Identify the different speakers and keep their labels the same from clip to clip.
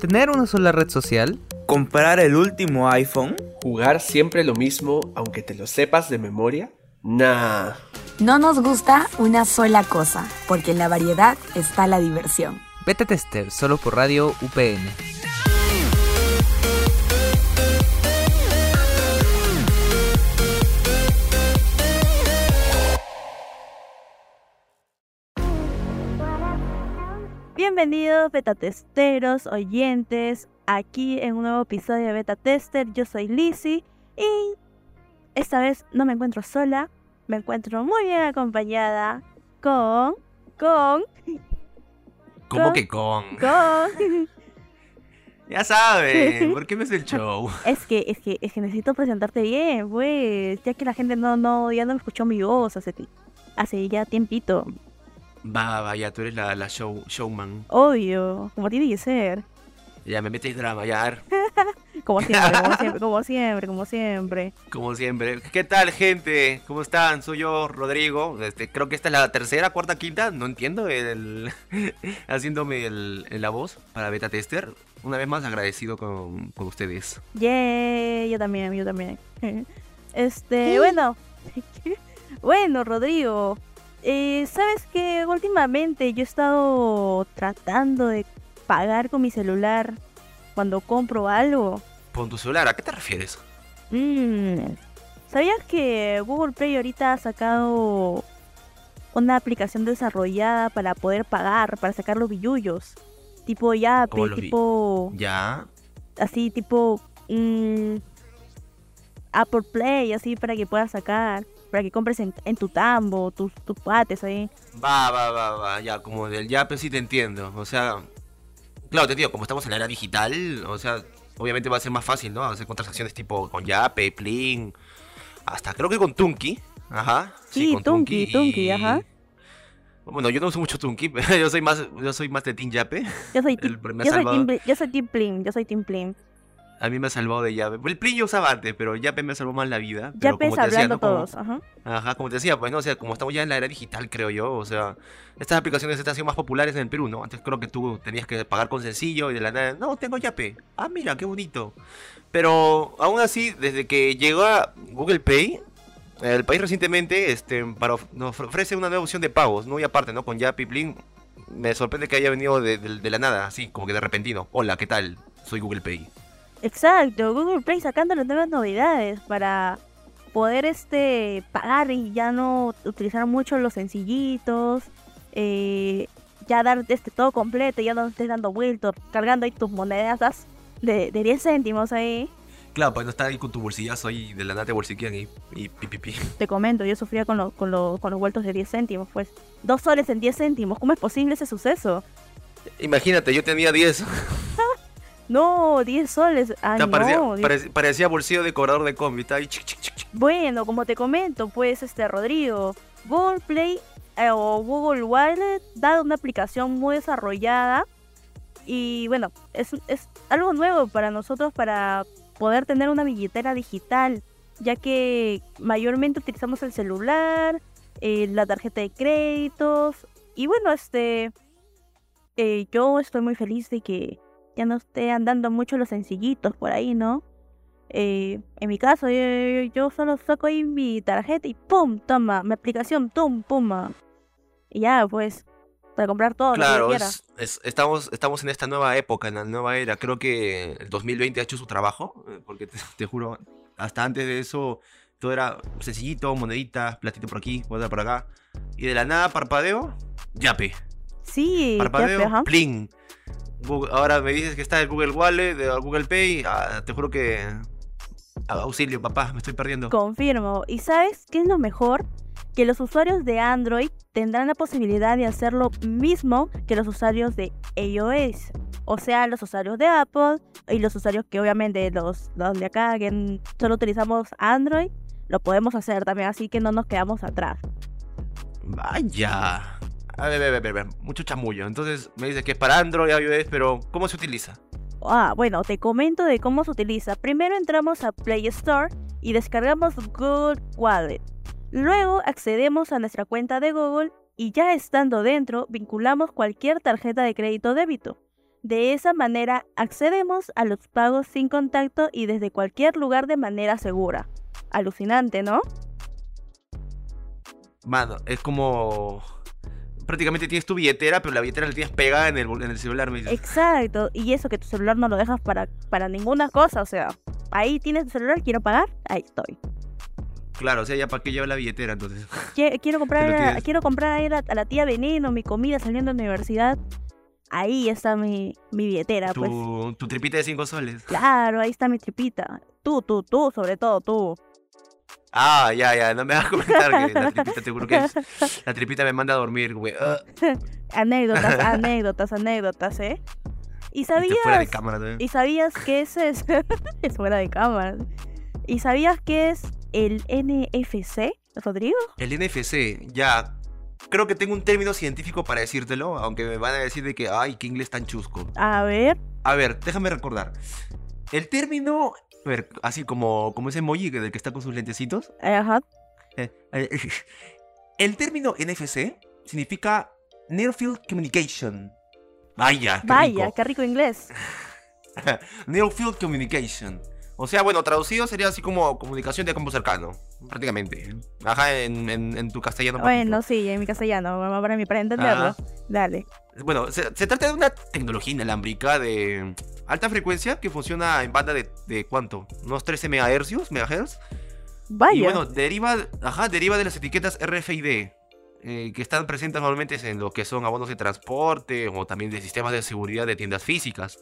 Speaker 1: ¿Tener una sola red social?
Speaker 2: ¿Comprar el último iPhone?
Speaker 3: ¿Jugar siempre lo mismo aunque te lo sepas de memoria? Nah.
Speaker 4: No nos gusta una sola cosa, porque en la variedad está la diversión.
Speaker 1: Beta Tester, solo por Radio UPN.
Speaker 5: Bienvenidos beta testeros, oyentes, aquí en un nuevo episodio de Beta Tester. Yo soy Lizzie y esta vez no me encuentro sola, me encuentro muy bien acompañada con con
Speaker 6: ¿Cómo
Speaker 5: Con-
Speaker 6: que con?
Speaker 5: con
Speaker 6: Ya saben, ¿por qué me hace el show?
Speaker 5: Es que es que es que necesito presentarte bien, pues, ya que la gente no no ya no me escuchó mi voz hace hace ya tiempito.
Speaker 6: Va, va, ya, tú eres la, la show, showman.
Speaker 5: Obvio, como tiene que ser.
Speaker 6: Ya me metes drama, ya.
Speaker 5: Como siempre, como siempre, como siempre, como siempre.
Speaker 6: Como siempre. ¿Qué tal, gente? ¿Cómo están? Soy yo, Rodrigo. Este, creo que esta es la tercera, cuarta, quinta. No entiendo. El, haciéndome el, el- la voz para Beta Tester. Una vez más agradecido con, con ustedes.
Speaker 5: Yeah, yo también, yo también. Este, bueno. bueno, Rodrigo. Eh, ¿Sabes que últimamente yo he estado tratando de pagar con mi celular cuando compro algo?
Speaker 6: Con tu celular, ¿a qué te refieres?
Speaker 5: Mm, ¿Sabías que Google Play ahorita ha sacado una aplicación desarrollada para poder pagar, para sacar los billullos? Tipo Yape,
Speaker 6: ¿Cómo los bi-
Speaker 5: tipo
Speaker 6: Ya.
Speaker 5: así tipo mm, Apple Play, así para que puedas sacar, para que compres en, en tu tambo, tus, tus pates ahí.
Speaker 6: Va, va, va, va, ya, como del Yape sí te entiendo. O sea, claro, te digo, como estamos en la era digital, o sea, obviamente va a ser más fácil, ¿no? Hacer con transacciones tipo con Yape, Plin, hasta creo que con Tunki. Ajá.
Speaker 5: Sí,
Speaker 6: con
Speaker 5: Tunki, Tunki, ajá.
Speaker 6: Bueno, yo no uso mucho Tunki, pero yo soy más, yo soy más de Team Yape.
Speaker 5: Yo soy, yo, soy team, yo soy Team Plin, yo soy Team Plin.
Speaker 6: A mí me ha salvado de Yape. El Plin yo usaba antes, pero Yape me salvó más la vida. Pero
Speaker 5: Yape
Speaker 6: como te decía, ¿no? Como-
Speaker 5: todos, ajá.
Speaker 6: Ajá, como te decía, pues, ¿no? O sea, como estamos ya en la era digital, creo yo, o sea, estas aplicaciones están siendo más populares en el Perú, ¿no? Antes creo que tú tenías que pagar con sencillo y de la nada, no, tengo Yape. Ah, mira, qué bonito. Pero aún así, desde que llegó a Google Pay, el país recientemente este, para, of- nos ofrece una nueva opción de pagos, ¿no? Y aparte, ¿no? Con Yape y Plin, me sorprende que haya venido de, de- de la nada, así, como que de repentino. Hola, ¿qué tal? Soy Google Pay.
Speaker 5: Exacto, Google Play sacando las nuevas novedades para poder este pagar y ya no utilizar mucho los sencillitos, eh, ya dar este todo completo, ya no estés dando vueltos, cargando ahí tus monedas de, de 10 céntimos ahí.
Speaker 6: Claro, pues no estar ahí con tu bolsillazo ahí, de la nada te bolsiquean y, y pi, pi, pi.
Speaker 5: Te comento, yo sufría con, lo- con, lo- con los vueltos de 10 céntimos, pues. Dos soles en 10 céntimos, ¿cómo es posible ese suceso?
Speaker 6: Imagínate, yo tenía 10.
Speaker 5: No, 10 soles.
Speaker 6: O sea,
Speaker 5: no.
Speaker 6: parecía,
Speaker 5: 10
Speaker 6: parec- parecía bolsillo de cobrador de combi. Ahí chic, chic, chic.
Speaker 5: Bueno, como te comento, pues, este Rodrigo, Google Play eh, o Google Wallet da una aplicación muy desarrollada y bueno, es, es algo nuevo para nosotros para poder tener una billetera digital, ya que mayormente utilizamos el celular, eh, la tarjeta de créditos y bueno, este, eh, yo estoy muy feliz de que ya no esté andando mucho los sencillitos por ahí, ¿no? Eh, en mi caso, yo, yo solo saco ahí mi tarjeta y ¡pum! Toma, mi aplicación, ¡tum! ¡pum! Y ya, pues, para comprar todo lo que
Speaker 6: Claro, es- es- estamos, estamos en esta nueva época, en la nueva era. Creo que el 2020 ha hecho su trabajo, eh, porque te, te juro, hasta antes de eso todo era sencillito, moneditas, platito por aquí, moneda por acá. Y de la nada, parpadeo, yape.
Speaker 5: Sí,
Speaker 6: Parpadeo,
Speaker 5: pues, ajá.
Speaker 6: plin. Google- ahora me dices que está el Google Wallet, de Google Pay. ah, te juro que. ah, Auxilio, papá, me estoy perdiendo.
Speaker 5: Confirmo. ¿Y sabes qué es lo mejor? Que los usuarios de Android tendrán la posibilidad de hacer lo mismo que los usuarios de iOS. O sea, los usuarios de Apple y los usuarios que obviamente los, los de acá que solo utilizamos Android, lo podemos hacer también, así que no nos quedamos atrás.
Speaker 6: Vaya. A ver, a ver, a ver, a ver, mucho chamullo. Entonces me dices que es para Android, iOS, pero ¿cómo se utiliza?
Speaker 5: Ah, bueno, te comento de cómo se utiliza. Primero entramos a Play Store y descargamos Google Wallet. Luego accedemos a nuestra cuenta de Google y ya estando dentro vinculamos cualquier tarjeta de crédito o débito. De esa manera accedemos a los pagos sin contacto y desde cualquier lugar de manera segura. Alucinante, ¿no?
Speaker 6: Mano, es como. Prácticamente tienes tu billetera, pero la billetera la tienes pegada en el, en el celular, me dices.
Speaker 5: Exacto. Y eso que tu celular no lo dejas para, para ninguna cosa. O sea, ahí tienes tu celular, quiero pagar, ahí estoy.
Speaker 6: Claro, o sea, ya para qué lleva la billetera entonces.
Speaker 5: Qui- Quiero comprar, a- quiero comprar ahí a la, a la tía Veneno mi comida saliendo de la universidad. Ahí está mi, mi billetera, pues.
Speaker 6: Tu, tu tripita de 5 soles.
Speaker 5: Claro, ahí está mi tripita. Tú, tú, tú, sobre todo tú.
Speaker 6: Ah, ya, ya, no me vas a comentar que la tripita, te juro que es- la tripita me manda a dormir, güey. Ah,
Speaker 5: Anécdotas, anécdotas, anécdotas, ¿eh? ¿Y
Speaker 6: y que fuera de
Speaker 5: sabías,
Speaker 6: cámara también.
Speaker 5: ¿y sabías qué es es? es fuera de cámara. ¿Y sabías qué es el NFC, Rodrigo?
Speaker 6: El NFC, ya. Creo que tengo un término científico para decírtelo, aunque me van a decir de que, ay, qué inglés tan chusco.
Speaker 5: A ver,
Speaker 6: A ver, déjame recordar. El término, ver, así como, como ese emoji que- del que está con sus lentecitos.
Speaker 5: ajá.
Speaker 6: eh, eh, el término NFC significa Near Field Communication. Vaya, qué
Speaker 5: Vaya,
Speaker 6: rico.
Speaker 5: qué rico inglés.
Speaker 6: Near Field Communication. O sea, bueno, traducido sería así como comunicación de campo cercano, prácticamente. Ajá, en, en- en tu castellano.
Speaker 5: Bueno, sí, en mi castellano, para mí, para entenderlo.
Speaker 6: Ajá.
Speaker 5: Dale.
Speaker 6: Bueno, se, se trata de una tecnología inalámbrica de alta frecuencia que funciona en banda de, de ¿cuánto? Unos 13 megahercios, megahertz.
Speaker 5: Vaya.
Speaker 6: Y bueno, deriva, ajá, deriva de las etiquetas RFID, eh, que están presentes normalmente en lo que son abonos de transporte o también de sistemas de seguridad de tiendas físicas.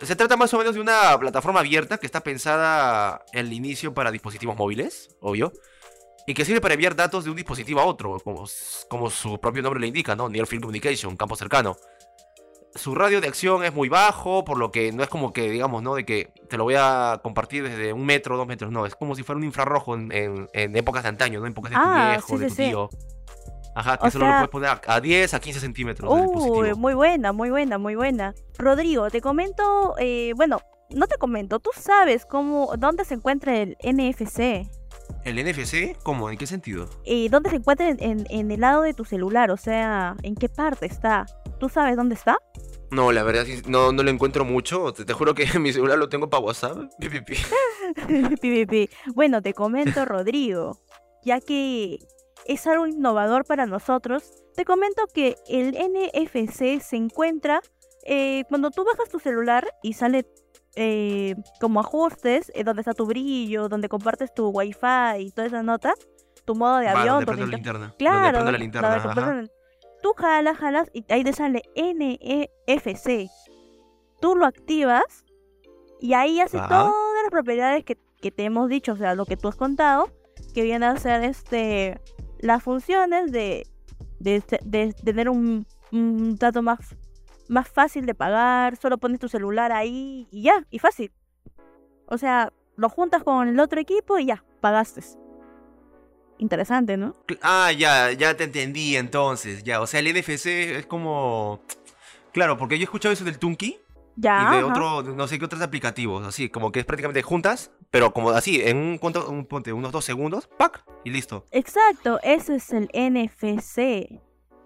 Speaker 6: Se trata más o menos de una plataforma abierta que está pensada el inicio para dispositivos móviles, obvio, y que sirve para enviar datos de un dispositivo a otro, como su propio nombre le indica, ¿no? Near Field Communication, campo cercano. Su radio de acción es muy bajo, por lo que no es como que, digamos, ¿no? De que te lo voy a compartir desde un metro, dos metros, no. Es como si fuera un infrarrojo en, en- en épocas de antaño, ¿no? En épocas de tu
Speaker 5: Ah,
Speaker 6: viejo,
Speaker 5: sí,
Speaker 6: de tu
Speaker 5: sí.
Speaker 6: tío. Ajá, que
Speaker 5: O
Speaker 6: solo lo puedes poner a, a 10, a 15 centímetros
Speaker 5: Uy, muy buena, muy buena, muy buena. Rodrigo, te comento, eh, bueno, no te comento, tú sabes cómo, dónde se encuentra el NFC
Speaker 6: ¿El NFC? ¿Cómo? ¿En qué sentido?
Speaker 5: y dónde se encuentra en, en- en el lado de tu celular, o sea, en qué parte está. ¿Tú sabes dónde está?
Speaker 6: No, la verdad no, no lo encuentro mucho. Te, te juro que mi celular lo tengo para WhatsApp. Pi, pi, pi.
Speaker 5: Bueno, te comento, Rodrigo, ya que es algo innovador para nosotros, te comento que el NFC se encuentra eh, cuando tú bajas tu celular y sale eh, como ajustes, eh, donde está tu brillo, donde compartes tu wifi y toda esa nota, tu modo de
Speaker 6: Va,
Speaker 5: avión,
Speaker 6: donde
Speaker 5: donde
Speaker 6: la
Speaker 5: inter-
Speaker 6: linterna.
Speaker 5: Claro,
Speaker 6: Donde la linterna.
Speaker 5: Tú jalas, jalas y ahí te sale NFC. Tú lo activas y ahí hace
Speaker 6: Ajá.
Speaker 5: todas las propiedades que, que te hemos dicho, o sea, lo que tú has contado, que viene a ser este las funciones de, de, de tener un, un dato más, más fácil de pagar, solo pones tu celular ahí y ya, y fácil. O sea, lo juntas con el otro equipo y ya, pagaste. Interesante, ¿no?
Speaker 6: Ah, ya, ya te entendí entonces. Ya, o sea, el NFC es como. Claro, porque yo he escuchado eso del Tunki
Speaker 5: Ya.
Speaker 6: y de
Speaker 5: ajá.
Speaker 6: otro, no sé qué otros aplicativos, así, como que es prácticamente juntas, pero como así, en un, cuánto- un ponte, unos dos segundos, ¡pac! Y listo.
Speaker 5: Exacto, eso es el NFC.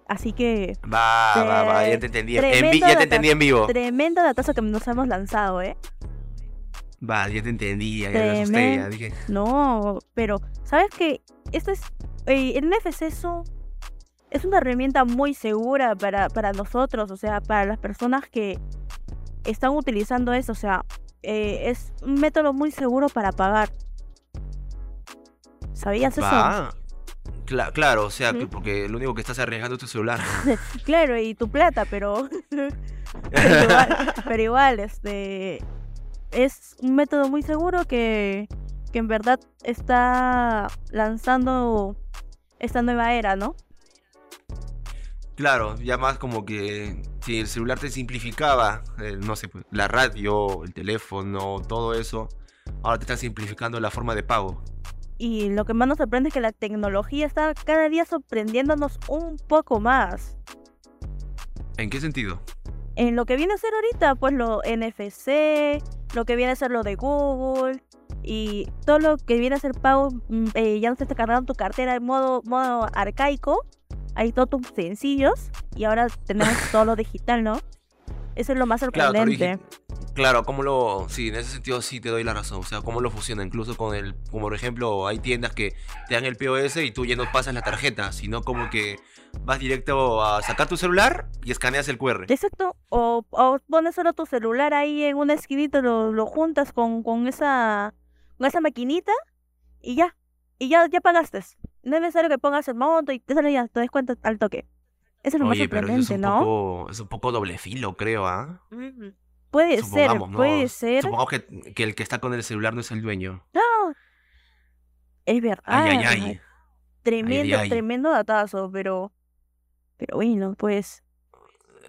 Speaker 5: Así que
Speaker 6: Va, va, va, ya te entendí. En ya te entendí en vivo.
Speaker 5: tremendo datazo que nos hemos lanzado, ¿eh?
Speaker 6: Va, ya te entendí, ya, me asusté, ya dije.
Speaker 5: No, pero ¿sabes qué? Esto es eh, el NFC es, un- es una herramienta muy segura para, para nosotros, o sea, para las personas que están utilizando eso, o sea, eh, es un método muy seguro para pagar. ¿Sabías eso?
Speaker 6: Cla- claro, o sea, que porque lo único que estás arriesgando es tu celular.
Speaker 5: Claro, y tu plata, pero pero igual, pero igual, este es un método muy seguro que, que en verdad está lanzando esta nueva era, ¿no?
Speaker 6: Claro, ya más como que si el celular te simplificaba, eh, no sé, pues, la radio, el teléfono, todo eso, ahora te está simplificando la forma de pago.
Speaker 5: Y lo que más nos sorprende es que la tecnología está cada día sorprendiéndonos un poco más.
Speaker 6: ¿En qué sentido?
Speaker 5: En lo que viene a ser ahorita, pues lo NFC, lo que viene a ser lo de Google y todo lo que viene a ser pago, mm, eh, ya no se está cargando tu cartera en modo, modo arcaico, hay todos tus sencillos y ahora tenemos todo lo digital, ¿no? Eso es lo más
Speaker 6: Claro,
Speaker 5: sorprendente.
Speaker 6: dijiste- claro, cómo lo. Sí, en ese sentido sí te doy la razón. O sea, cómo lo fusiona. Incluso con el. Como por ejemplo, hay tiendas que te dan el POS y tú ya no pasas la tarjeta, sino como que vas directo a sacar tu celular y escaneas el QR.
Speaker 5: Exacto. O, o pones solo tu celular ahí en una esquinita, lo, lo juntas con, con esa con esa maquinita y ya. Y ya, ya pagaste. No es necesario que pongas el monto y te sale ya, te das cuenta al toque. Eso es lo más
Speaker 6: Oye, pero eso es
Speaker 5: sorprendente,
Speaker 6: un,
Speaker 5: ¿no?
Speaker 6: poco, es un poco doble filo, creo, ¿ah?
Speaker 5: Ujú. Puede ser,
Speaker 6: Supongamos, ¿no?
Speaker 5: puede ser.
Speaker 6: Supongamos que, que el que está con el celular no es el dueño.
Speaker 5: No. Es verdad.
Speaker 6: Ay, ay, ay.
Speaker 5: Tremendo,
Speaker 6: Ay, ay.
Speaker 5: tremendo datazo, pero. Pero bueno, pues.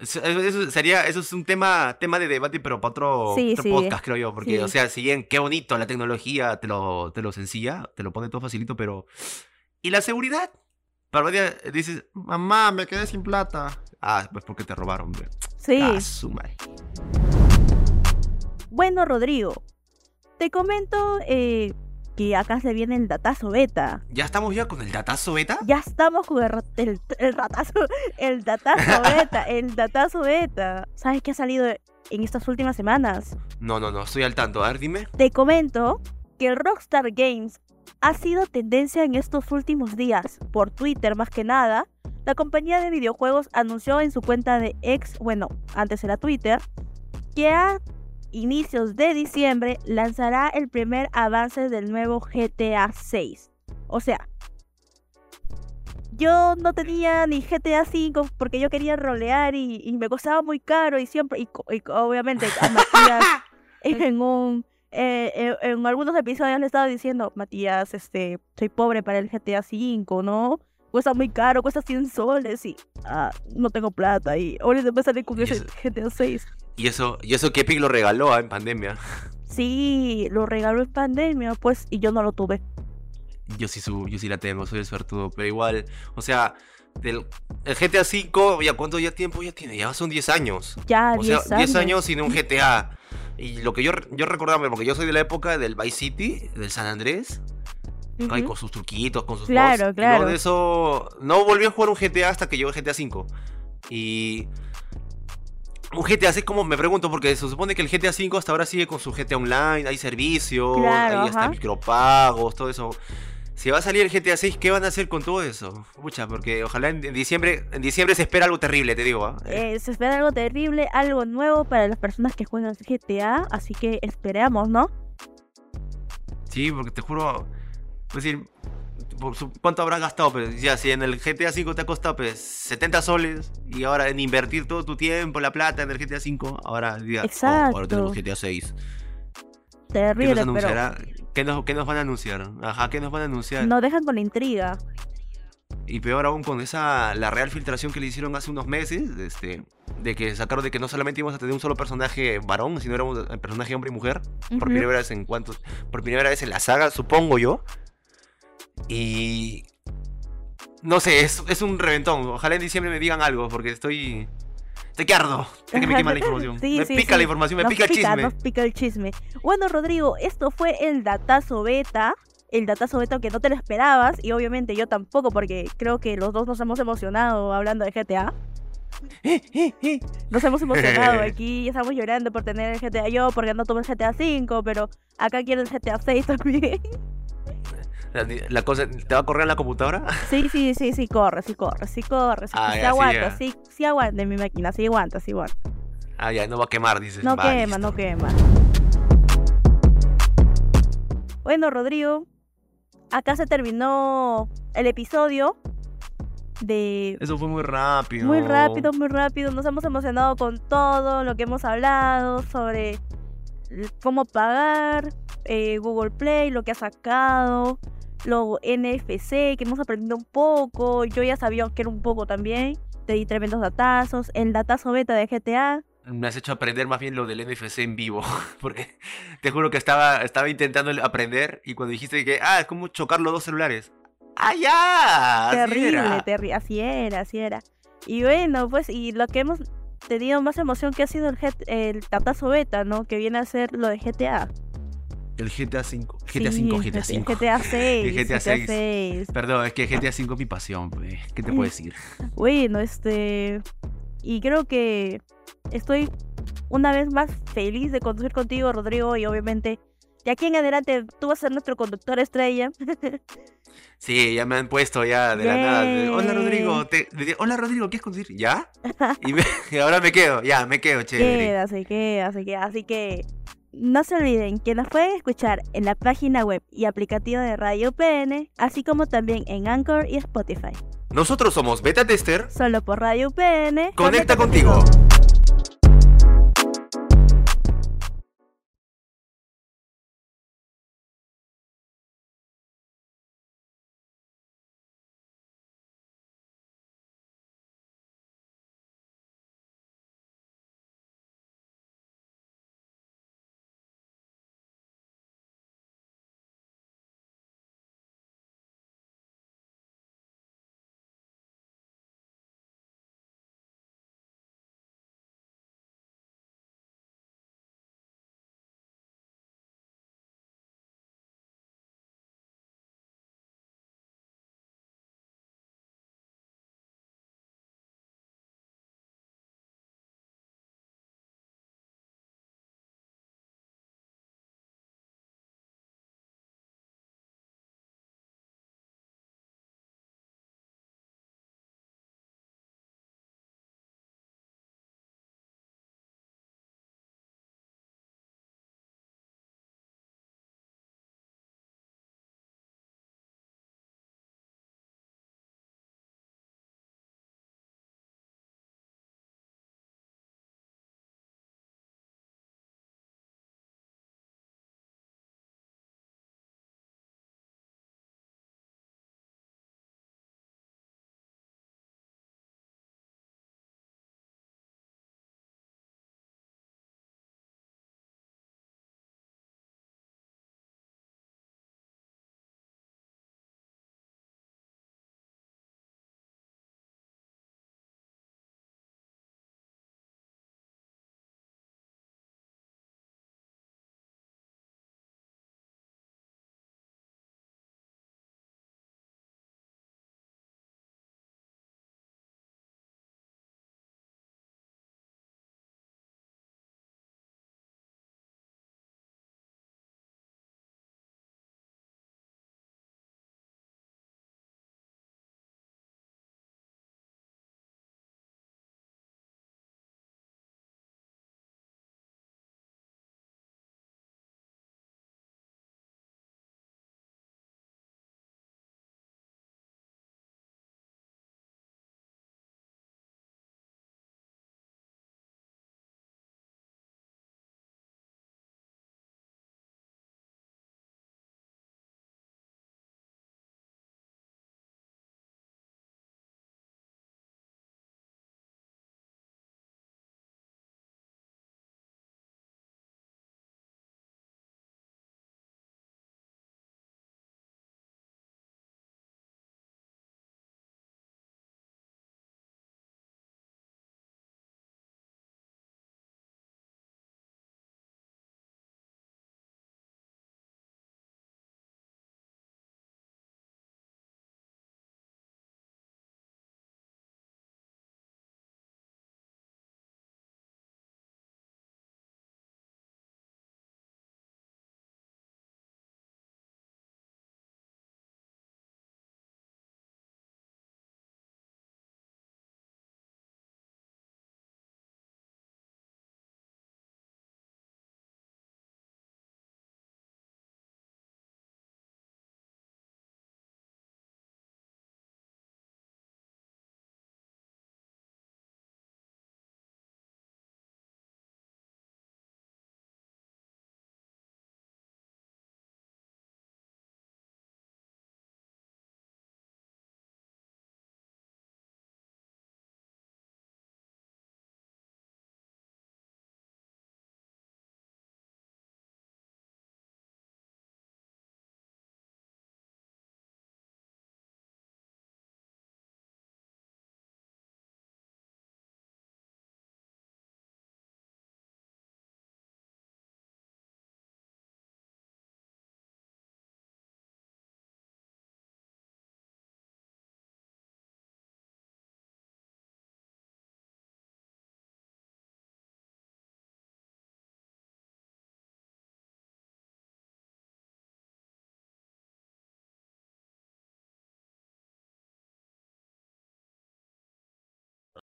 Speaker 6: Eso, eso sería, eso es un tema, tema de debate, pero para otro,
Speaker 5: Sí,
Speaker 6: otro
Speaker 5: sí.
Speaker 6: podcast, creo yo. Porque,
Speaker 5: Sí.
Speaker 6: o sea, si bien qué bonito la tecnología, te lo, te lo sencilla, te lo pone todo facilito, pero. ¿Y la seguridad? Día dices, mamá, me quedé sin plata. Ah, pues porque te robaron, hombre.
Speaker 5: Sí.
Speaker 6: Ah, su madre.
Speaker 5: Bueno, Rodrigo, te comento eh, que acá se viene el datazo beta.
Speaker 6: ¿Ya estamos ya con el datazo beta?
Speaker 5: Ya estamos con el, el, el ratazo, el datazo beta, el datazo beta. ¿Sabes qué ha salido en estas últimas semanas?
Speaker 6: No, no, no, estoy al tanto. A ver, dime.
Speaker 5: Te comento que el Rockstar Games ha sido tendencia en estos últimos días. Por Twitter más que nada, la compañía de videojuegos anunció en su cuenta de ex, bueno, antes era Twitter, que a inicios de diciembre lanzará el primer avance del nuevo GTA 6. O sea, yo no tenía ni GTA 5 porque yo quería rolear y, y me costaba muy caro y siempre, y, obviamente a Matías en un eh, eh, en algunos episodios le estaba diciendo, Matías, este, soy pobre para el GTA V, ¿no? Cuesta muy caro, cuesta 100 soles y ah, no tengo plata y ahorita me sale con ese GTA 6.
Speaker 6: Y eso, y eso que Epic lo regaló ah, en pandemia.
Speaker 5: Sí, lo regaló en pandemia, pues, y yo no lo tuve.
Speaker 6: Yo sí, su, yo sí la tengo, soy el suertudo, pero igual, o sea, del, el GTA V, ya cuánto ya tiempo ya tiene, ya son 10 años.
Speaker 5: Ya,
Speaker 6: O sea,
Speaker 5: 10
Speaker 6: 10
Speaker 5: años.
Speaker 6: años sin un GTA. Y lo que yo, yo recordaba, porque yo soy de la época del Vice City, del San Andrés, ay,
Speaker 5: Ujú.
Speaker 6: con sus truquitos, con sus
Speaker 5: Claro,
Speaker 6: y
Speaker 5: claro.
Speaker 6: luego de eso, no volví a jugar un GTA hasta que llegó GTA V. Y un GTA 6, como me pregunto, porque se supone que el GTA 5 hasta ahora sigue con su GTA Online, hay servicios,
Speaker 5: Claro,
Speaker 6: hay hasta
Speaker 5: ajá.
Speaker 6: micropagos, todo eso. Si va a salir el GTA 6, ¿qué van a hacer con todo eso? Mucha, porque ojalá en, diciembre, en diciembre se espera algo terrible, te digo. ¿ah?
Speaker 5: Eh, se espera algo terrible, algo nuevo para las personas que juegan GTA, así que esperamos, ¿no?
Speaker 6: Sí, porque te juro, es decir, por su- ¿cuánto habrás gastado? Pues ya, si en el GTA 5 te ha costado pues 70 soles y ahora en invertir todo tu tiempo, la plata en el GTA 5, ahora diga, oh,
Speaker 5: Exacto.
Speaker 6: ahora tenemos GTA 6. ¿Qué
Speaker 5: Terrible,
Speaker 6: nos
Speaker 5: pero?
Speaker 6: ¿Qué nos, qué nos van a anunciar? Ajá, ¿qué nos van a anunciar?
Speaker 5: nos dejan con la intriga.
Speaker 6: Y peor aún con esa, la real filtración que le hicieron hace unos meses, este, de que sacaron de que no solamente íbamos a tener un solo personaje varón, sino éramos el personaje hombre y mujer, por primera vez en cuantos, por primera vez en la saga, supongo yo. Y no sé, es, es un reventón. Ojalá en diciembre me digan algo, porque estoy, que ardo, estoy que me quema la información.
Speaker 5: Sí,
Speaker 6: me
Speaker 5: sí,
Speaker 6: pica
Speaker 5: sí.
Speaker 6: la información, me
Speaker 5: Nos
Speaker 6: pica el chisme.
Speaker 5: Nos pica el chisme. Bueno, Rodrigo, esto fue el datazo beta. El datazo beta que no te lo esperabas. Y obviamente yo tampoco, porque creo que los dos nos hemos emocionado hablando de GTA. Nos hemos emocionado aquí. Estamos llorando por tener el GTA yo, porque no tuve el GTA 5. Pero acá quiero el GTA 6 también.
Speaker 6: La, la cosa, ¿te va a correr en la computadora?
Speaker 5: Sí, sí, sí, sí, corre, sí, corre, sí, corre. Sí,
Speaker 6: Ah,
Speaker 5: sí
Speaker 6: ya,
Speaker 5: aguanta, sí, sí aguanta en mi máquina, sí aguanta, sí aguanta.
Speaker 6: Ah, ya, no va a quemar, dices.
Speaker 5: No
Speaker 6: Va,
Speaker 5: quema,
Speaker 6: listo.
Speaker 5: no quema. Bueno, Rodrigo, acá se terminó el episodio de
Speaker 6: Eso fue muy rápido.
Speaker 5: muy rápido, muy rápido. Nos hemos emocionado con todo lo que hemos hablado sobre cómo pagar, eh, Google Play, lo que ha sacado, lo NFC, que hemos aprendido un poco. Yo ya sabía que era un poco también. Te di tremendos datazos. El datazo beta de GTA.
Speaker 6: Me has hecho aprender más bien lo del NFC en vivo. Porque te juro que estaba, estaba intentando aprender y cuando dijiste que, ah, es como chocar los dos celulares. ¡Ah, ya!
Speaker 5: terrible,
Speaker 6: era.
Speaker 5: terri- así era, así era. Y bueno, pues, y lo que hemos tenido más emoción que ha sido el, el datazo beta, ¿no? Que viene a ser lo de GTA.
Speaker 6: El GTA 5. GTA
Speaker 5: Sí,
Speaker 6: 5, GTA 5.
Speaker 5: GTA 6.
Speaker 6: GTA
Speaker 5: GTA
Speaker 6: 6.
Speaker 5: 6.
Speaker 6: Perdón, es que GTA 5 es mi pasión. ¿Qué te puedo decir?
Speaker 5: Bueno, este. Y creo que estoy una vez más feliz de conducir contigo, Rodrigo, y obviamente de aquí en adelante tú vas a ser nuestro conductor estrella.
Speaker 6: Sí, ya me han puesto ya de la nada. Hola. Rodrigo, te- hola Rodrigo, ¿quieres conducir? ¿Ya? Y, me- y ahora me quedo, ya, me quedo, chévere.
Speaker 5: Queda, se queda, se queda. Así que no se olviden que nos pueden escuchar en la página web y aplicativo de Radio UPN, así como también en Anchor y Spotify.
Speaker 6: Nosotros somos Beta Tester.
Speaker 5: Solo por Radio UPN.
Speaker 6: Conecta contigo.